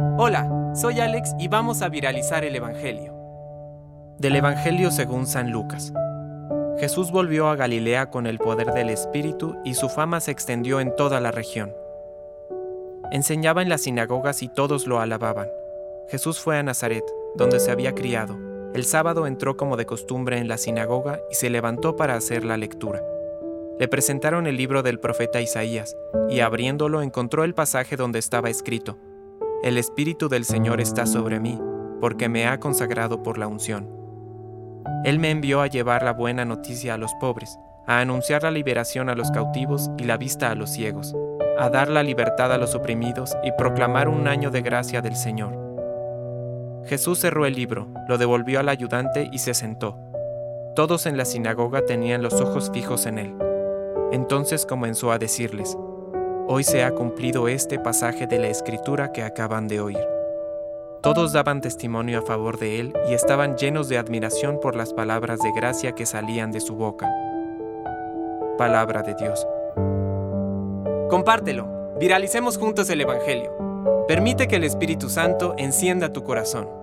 Hola, soy Alex y vamos a viralizar el Evangelio. Del Evangelio según San Lucas. Jesús volvió a Galilea con el poder del Espíritu y su fama se extendió en toda la región. Enseñaba en las sinagogas y todos lo alababan. Jesús fue a Nazaret, donde se había criado. El sábado entró como de costumbre en la sinagoga y se levantó para hacer la lectura. Le presentaron el libro del profeta Isaías, y abriéndolo encontró el pasaje donde estaba escrito, El Espíritu del Señor está sobre mí, porque me ha consagrado por la unción él me envió a llevar la buena noticia a los pobres, a anunciar la liberación a los cautivos y la vista a los ciegos, a dar la libertad a los oprimidos y proclamar un año de gracia del Señor. Jesús cerró el libro, lo devolvió al ayudante y se sentó. Todos en la sinagoga tenían los ojos fijos en él. Entonces comenzó a decirles, Hoy se ha cumplido este pasaje de la escritura que acaban de oír. Todos daban testimonio a favor de él y estaban llenos de admiración por las palabras de gracia que salían de su boca. Palabra de Dios. Compártelo, viralicemos juntos el Evangelio. Permite que el Espíritu Santo encienda tu corazón.